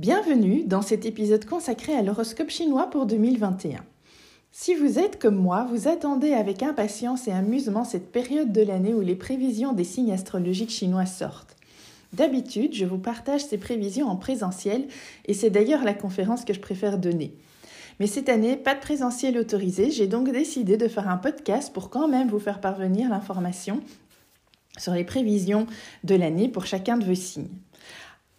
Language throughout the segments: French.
Bienvenue dans cet épisode consacré à l'horoscope chinois pour 2021. Si vous êtes comme moi, vous attendez avec impatience et amusement cette période de l'année où les prévisions des signes astrologiques chinois sortent. D'habitude, je vous partage ces prévisions en présentiel et c'est d'ailleurs la conférence que je préfère donner. Mais cette année, pas de présentiel autorisé, j'ai donc décidé de faire un podcast pour quand même vous faire parvenir l'information sur les prévisions de l'année pour chacun de vos signes.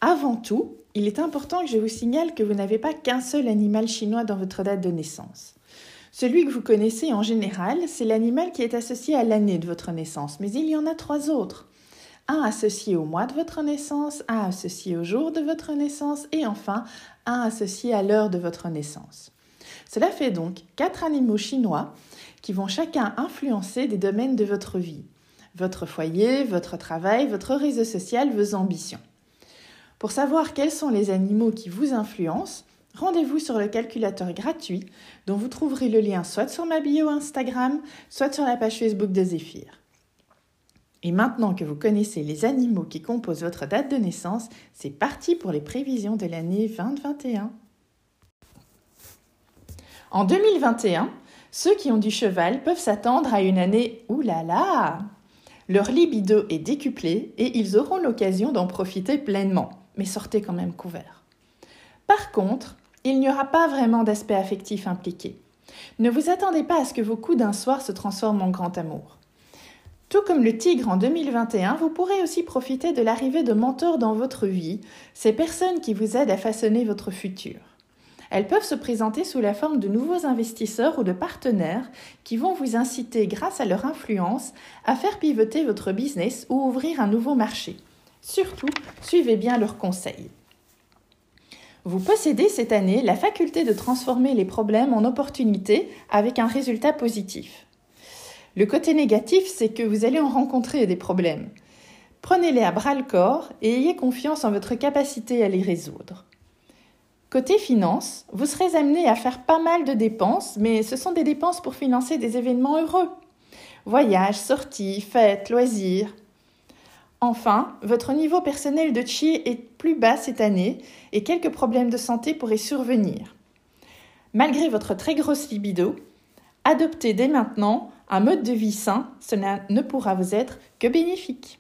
Avant tout, il est important que je vous signale que vous n'avez pas qu'un seul animal chinois dans votre date de naissance. Celui que vous connaissez en général, c'est l'animal qui est associé à l'année de votre naissance, mais il y en a trois autres. Un associé au mois de votre naissance, un associé au jour de votre naissance et enfin un associé à l'heure de votre naissance. Cela fait donc quatre animaux chinois qui vont chacun influencer des domaines de votre vie. Votre foyer, votre travail, votre réseau social, vos ambitions. Pour savoir quels sont les animaux qui vous influencent, rendez-vous sur le calculateur gratuit dont vous trouverez le lien soit sur ma bio Instagram, soit sur la page Facebook de Zéphyr. Et maintenant que vous connaissez les animaux qui composent votre date de naissance, c'est parti pour les prévisions de l'année 2021. En 2021, ceux qui ont du cheval peuvent s'attendre à une année oulala. Leur libido est décuplé et ils auront l'occasion d'en profiter pleinement mais sortez quand même couvert. Par contre, il n'y aura pas vraiment d'aspect affectif impliqué. Ne vous attendez pas à ce que vos coups d'un soir se transforment en grand amour. Tout comme le tigre en 2021, vous pourrez aussi profiter de l'arrivée de mentors dans votre vie, ces personnes qui vous aident à façonner votre futur. Elles peuvent se présenter sous la forme de nouveaux investisseurs ou de partenaires qui vont vous inciter, grâce à leur influence, à faire pivoter votre business ou ouvrir un nouveau marché. Surtout, suivez bien leurs conseils. Vous possédez cette année la faculté de transformer les problèmes en opportunités avec un résultat positif. Le côté négatif, c'est que vous allez en rencontrer des problèmes. Prenez-les à bras le corps et ayez confiance en votre capacité à les résoudre. Côté finances, vous serez amené à faire pas mal de dépenses, mais ce sont des dépenses pour financer des événements heureux. Voyages, sorties, fêtes, loisirs. Enfin, votre niveau personnel de chi est plus bas cette année et quelques problèmes de santé pourraient survenir. Malgré votre très grosse libido, adoptez dès maintenant un mode de vie sain, cela ne pourra vous être que bénéfique.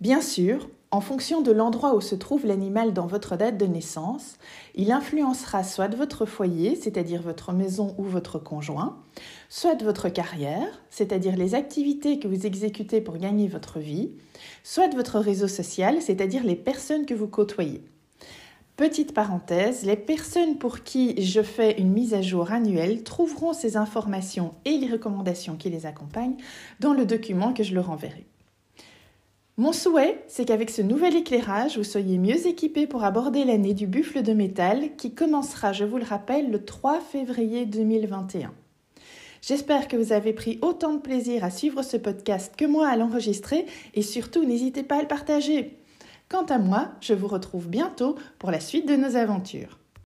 Bien sûr, en fonction de l'endroit où se trouve l'animal dans votre date de naissance, il influencera soit votre foyer, c'est-à-dire votre maison ou votre conjoint, soit votre carrière, c'est-à-dire les activités que vous exécutez pour gagner votre vie, soit votre réseau social, c'est-à-dire les personnes que vous côtoyez. Petite parenthèse, les personnes pour qui je fais une mise à jour annuelle trouveront ces informations et les recommandations qui les accompagnent dans le document que je leur enverrai. Mon souhait, c'est qu'avec ce nouvel éclairage, vous soyez mieux équipés pour aborder l'année du buffle de métal qui commencera, je vous le rappelle, le 3 février 2021. J'espère que vous avez pris autant de plaisir à suivre ce podcast que moi à l'enregistrer et surtout n'hésitez pas à le partager. Quant à moi, je vous retrouve bientôt pour la suite de nos aventures.